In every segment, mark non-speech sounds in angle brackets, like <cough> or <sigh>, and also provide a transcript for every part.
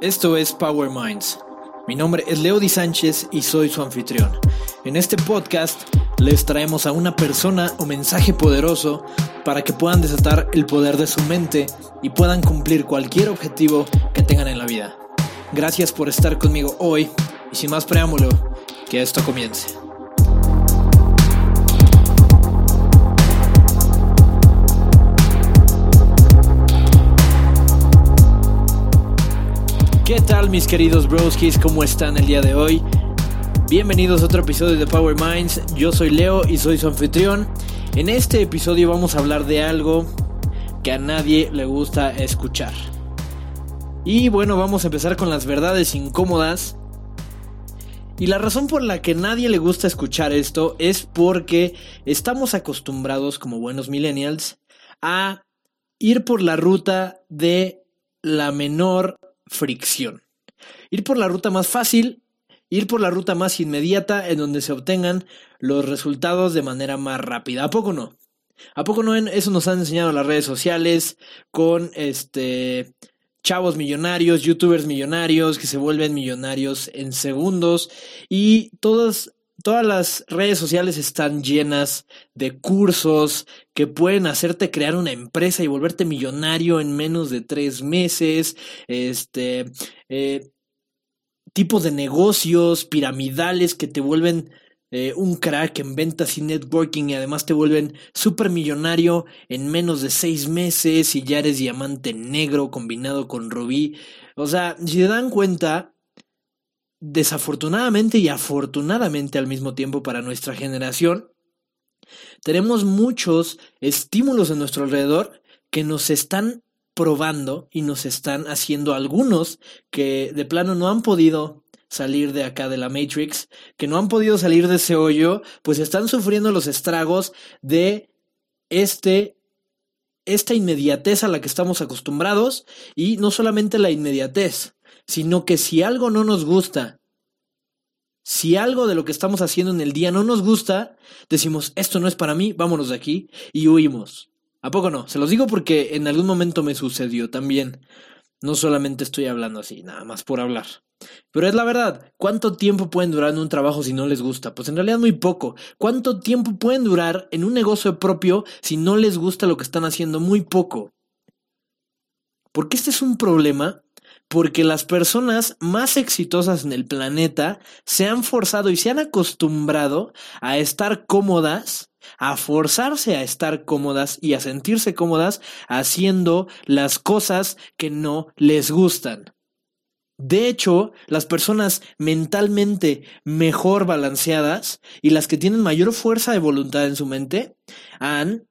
Esto es Power Minds. Mi nombre es Leo Di Sánchez y soy su anfitrión. En este podcast les traemos a una persona o mensaje poderoso para que puedan desatar el poder de su mente y puedan cumplir cualquier objetivo que tengan en la vida. Gracias por estar conmigo hoy y sin más preámbulo, que esto comience. ¿Qué tal mis queridos broskis? ¿Cómo están el día de hoy? Bienvenidos a otro episodio de Power Minds. Yo soy Leo y soy su anfitrión. En este episodio vamos a hablar de algo que a nadie le gusta escuchar. Y bueno, vamos a empezar con las verdades incómodas. Y la razón por la que nadie le gusta escuchar esto es porque estamos acostumbrados como buenos millennials a ir por la ruta de la menor fricción. Ir por la ruta más fácil, ir por la ruta más inmediata en donde se obtengan los resultados de manera más rápida. ¿A poco no? ¿A poco no? Eso nos han enseñado las redes sociales con este chavos millonarios, youtubers millonarios que se vuelven millonarios en segundos y todas Todas las redes sociales están llenas de cursos que pueden hacerte crear una empresa y volverte millonario en menos de tres meses. Este, eh, tipos de negocios piramidales que te vuelven eh, un crack en ventas y networking y además te vuelven súper millonario en menos de seis meses y ya eres diamante negro combinado con rubí. O sea, si se dan cuenta, desafortunadamente y afortunadamente al mismo tiempo para nuestra generación, tenemos muchos estímulos en nuestro alrededor que nos están probando y nos están haciendo algunos que de plano no han podido salir de acá de la Matrix, que no han podido salir de ese hoyo, pues están sufriendo los estragos de este esta inmediatez a la que estamos acostumbrados y no solamente la inmediatez, sino que si algo no nos gusta, si algo de lo que estamos haciendo en el día no nos gusta, decimos, esto no es para mí, vámonos de aquí y huimos. ¿A poco no? Se los digo porque en algún momento me sucedió también. No solamente estoy hablando así, nada más por hablar. Pero es la verdad, ¿cuánto tiempo pueden durar en un trabajo si no les gusta? Pues en realidad muy poco. ¿Cuánto tiempo pueden durar en un negocio propio si no les gusta lo que están haciendo? Muy poco. Porque este es un problema porque las personas más exitosas en el planeta se han forzado y se han acostumbrado a estar cómodas, a forzarse a estar cómodas y a sentirse cómodas haciendo las cosas que no les gustan. De hecho, las personas mentalmente mejor balanceadas y las que tienen mayor fuerza de voluntad en su mente han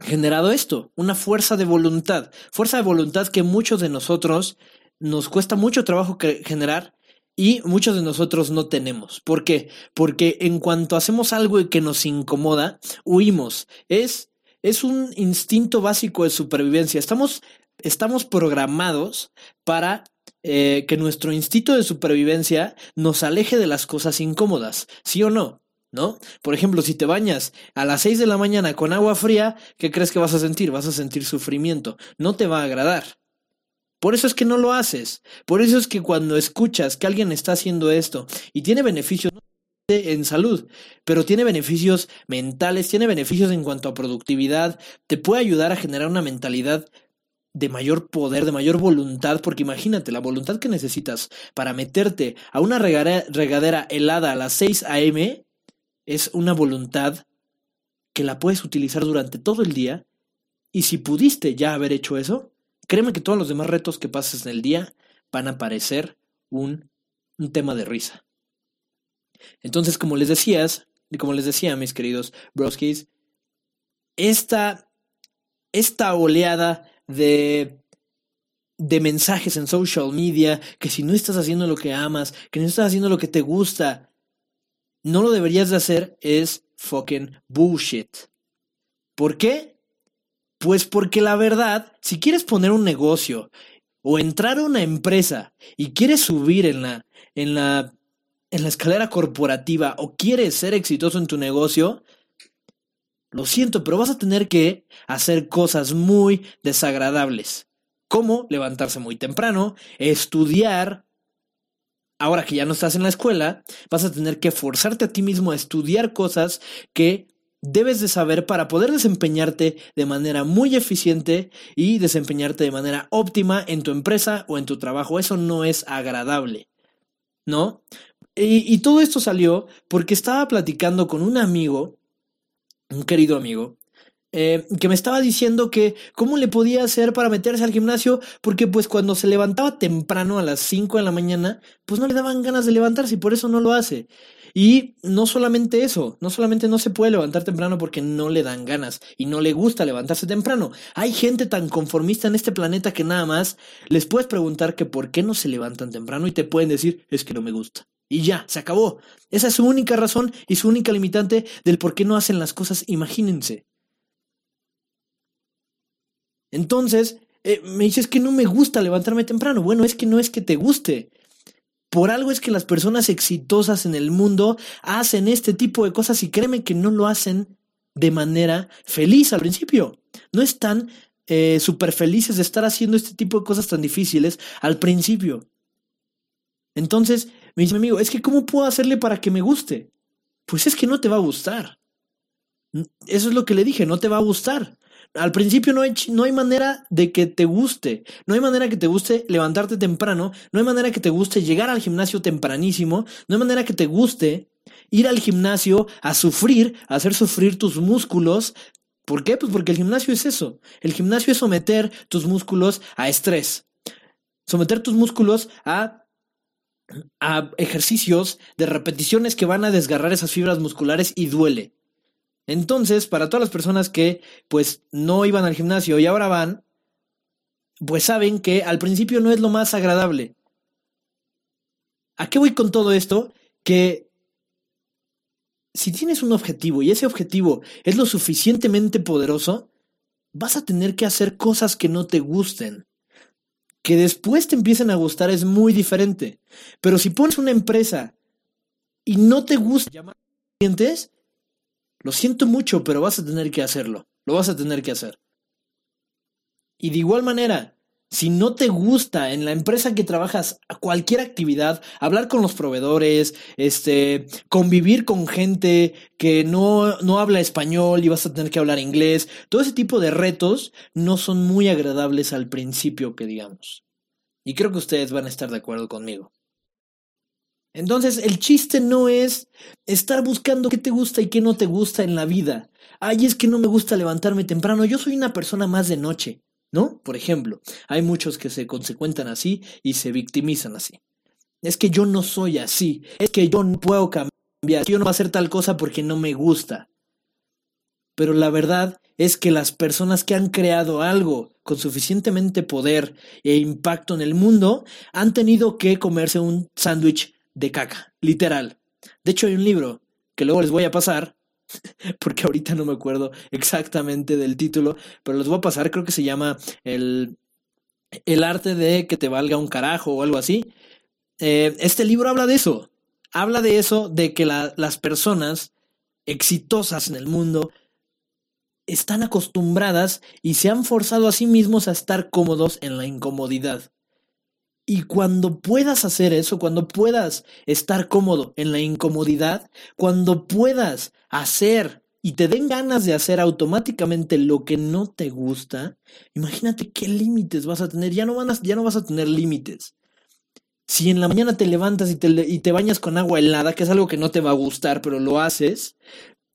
generado esto, una fuerza de voluntad, fuerza de voluntad que muchos de nosotros nos cuesta mucho trabajo generar y muchos de nosotros no tenemos. ¿Por qué? Porque en cuanto hacemos algo que nos incomoda, huimos. Es, es un instinto básico de supervivencia. Estamos, estamos programados para eh, que nuestro instinto de supervivencia nos aleje de las cosas incómodas, ¿sí o no? ¿No? Por ejemplo, si te bañas a las 6 de la mañana con agua fría, ¿qué crees que vas a sentir? Vas a sentir sufrimiento. No te va a agradar. Por eso es que no lo haces. Por eso es que cuando escuchas que alguien está haciendo esto y tiene beneficios en salud, pero tiene beneficios mentales, tiene beneficios en cuanto a productividad, te puede ayudar a generar una mentalidad de mayor poder, de mayor voluntad, porque imagínate la voluntad que necesitas para meterte a una regadera helada a las 6 a.m. es una voluntad que la puedes utilizar durante todo el día y si pudiste ya haber hecho eso, Créeme que todos los demás retos que pases en el día van a parecer un, un tema de risa. Entonces, como les decías, como les decía, mis queridos broskis, esta, esta oleada de, de mensajes en social media, que si no estás haciendo lo que amas, que no estás haciendo lo que te gusta, no lo deberías de hacer, es fucking bullshit. ¿Por qué? Pues porque la verdad, si quieres poner un negocio o entrar a una empresa y quieres subir en la, en la, en la escalera corporativa o quieres ser exitoso en tu negocio, lo siento, pero vas a tener que hacer cosas muy desagradables. como levantarse muy temprano, estudiar. Ahora que ya no estás en la escuela, vas a tener que forzarte a ti mismo a estudiar cosas que debes de saber para poder desempeñarte de manera muy eficiente y desempeñarte de manera óptima en tu empresa o en tu trabajo. Eso no es agradable, ¿no? Y, todo esto salió porque estaba platicando con un amigo, un querido amigo, eh, que me estaba diciendo que cómo le podía hacer para meterse al gimnasio, porque pues cuando se levantaba temprano a las 5 de la mañana, pues no le daban ganas de levantarse y por eso no lo hace. Y no solamente eso, no solamente no se puede levantar temprano porque no le dan ganas y no le gusta levantarse temprano. Hay gente tan conformista en este planeta que nada más les puedes preguntar que por qué no se levantan temprano y te pueden decir es que no me gusta. Y ya, se acabó. Esa es su única razón y su única limitante del por qué no hacen las cosas, imagínense. Entonces, eh, me dices que no me gusta levantarme temprano. Bueno, es que no es que te guste. Por algo es que las personas exitosas en el mundo hacen este tipo de cosas y créeme que no lo hacen de manera feliz al principio. No están eh, súper felices de estar haciendo este tipo de cosas tan difíciles al principio. Entonces, me dice mi amigo, es que ¿cómo puedo hacerle para que me guste? Pues es que no te va a gustar. Eso es lo que le dije, no te va a gustar. Al principio no hay, no hay manera de que te guste. No hay manera que te guste levantarte temprano. No hay manera que te guste llegar al gimnasio tempranísimo. No hay manera que te guste ir al gimnasio a sufrir, a hacer sufrir tus músculos. ¿Por qué? Pues porque el gimnasio es eso. El gimnasio es someter tus músculos a estrés. Someter tus músculos a, a ejercicios de repeticiones que van a desgarrar esas fibras musculares y duele. Entonces, para todas las personas que pues no iban al gimnasio y ahora van, pues saben que al principio no es lo más agradable. ¿A qué voy con todo esto? Que si tienes un objetivo y ese objetivo es lo suficientemente poderoso, vas a tener que hacer cosas que no te gusten. Que después te empiecen a gustar es muy diferente. Pero si pones una empresa y no te gusta llamar clientes, lo siento mucho, pero vas a tener que hacerlo. Lo vas a tener que hacer. Y de igual manera, si no te gusta en la empresa que trabajas cualquier actividad, hablar con los proveedores, este, convivir con gente que no, no habla español y vas a tener que hablar inglés, todo ese tipo de retos no son muy agradables al principio, que digamos. Y creo que ustedes van a estar de acuerdo conmigo. Entonces, el chiste no es estar buscando qué te gusta y qué no te gusta en la vida. Ay, es que no me gusta levantarme temprano. Yo soy una persona más de noche, ¿no? Por ejemplo, hay muchos que se consecuentan así y se victimizan así. Es que yo no soy así. Es que yo no puedo cambiar. Yo no voy a hacer tal cosa porque no me gusta. Pero la verdad es que las personas que han creado algo con suficientemente poder e impacto en el mundo han tenido que comerse un sándwich de caca, literal. De hecho, hay un libro que luego les voy a pasar, <laughs> porque ahorita no me acuerdo exactamente del título, pero les voy a pasar, creo que se llama El, el arte de que te valga un carajo o algo así. Eh, este libro habla de eso, habla de eso, de que las personas exitosas en el mundo están acostumbradas y se han forzado a sí mismos a estar cómodos en la incomodidad. Y cuando puedas hacer eso, cuando puedas estar cómodo en la incomodidad, cuando puedas hacer y te den ganas de hacer automáticamente lo que no te gusta, imagínate qué límites vas a tener. Ya no, ya no vas a tener límites. Si en la mañana te levantas y te, y te bañas con agua helada, que es algo que no te va a gustar, pero lo haces,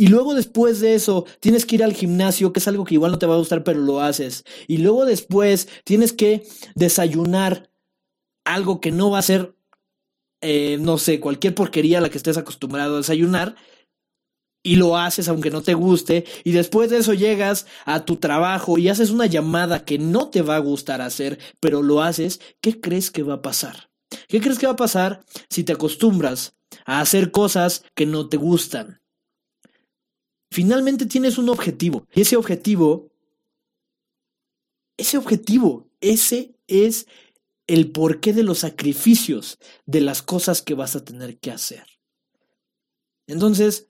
y luego después de eso tienes que ir al gimnasio, que es algo que igual no te va a gustar, pero lo haces. Y luego después tienes que desayunar algo que no va a ser, eh, no sé, cualquier porquería a la que estés acostumbrado a desayunar, y lo haces aunque no te guste, y después de eso llegas a tu trabajo y haces una llamada que no te va a gustar hacer, pero lo haces, ¿qué crees que va a pasar? ¿Qué crees que va a pasar si te acostumbras a hacer cosas que no te gustan? Finalmente tienes un objetivo, y ese objetivo, ese objetivo, ese es el porqué de los sacrificios de las cosas que vas a tener que hacer. Entonces,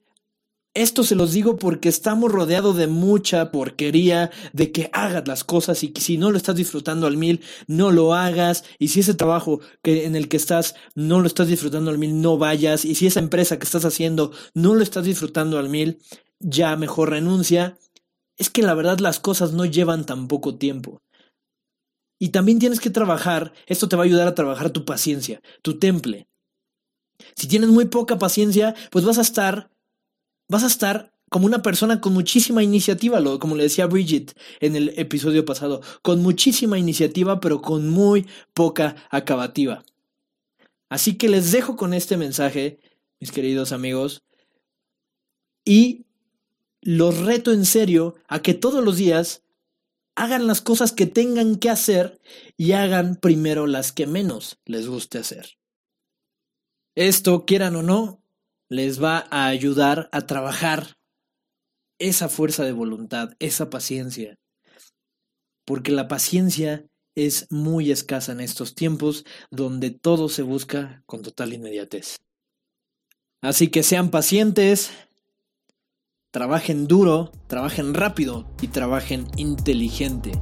Esto se los digo porque estamos rodeados de mucha porquería, de que hagas las cosas y que si no lo estás disfrutando al mil, no lo hagas. Y si ese trabajo que, en el que estás no lo estás disfrutando al mil, no vayas. Y si esa empresa que estás haciendo no lo estás disfrutando al mil, ya mejor renuncia. Es que la verdad las cosas no llevan tan poco tiempo. Y también tienes que trabajar, esto te va a ayudar a trabajar tu paciencia, tu temple. Si tienes muy poca paciencia, pues vas a estar vas a estar como una persona con muchísima iniciativa, como le decía Bridget en el episodio pasado, con muchísima iniciativa, pero con muy poca acabativa. Así que les dejo con este mensaje, mis queridos amigos, y los reto en serio a que todos los días hagan las cosas que tengan que hacer y hagan primero las que menos les guste hacer. Esto, quieran o no, les va a ayudar a trabajar esa fuerza de voluntad, esa paciencia. Porque la paciencia es muy escasa en estos tiempos donde todo se busca con total inmediatez. Así que sean pacientes, trabajen duro, trabajen rápido y trabajen inteligente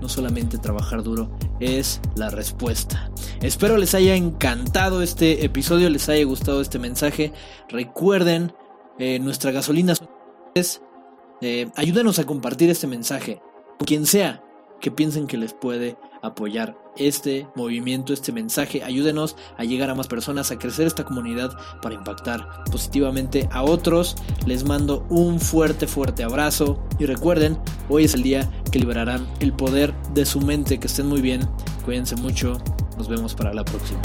no solamente trabajar duro es la respuesta. Espero les haya encantado este episodio, les haya gustado este mensaje. Recuerden, eh, nuestra gasolina es... Eh, ayúdenos a compartir este mensaje, quien sea que piensen que les puede apoyar este movimiento, este mensaje. Ayúdenos a llegar a más personas, a crecer esta comunidad para impactar positivamente a otros. Les mando un fuerte, fuerte abrazo y recuerden, hoy es el día que liberarán el poder de su mente. Que estén muy bien, cuídense mucho, nos vemos para la próxima.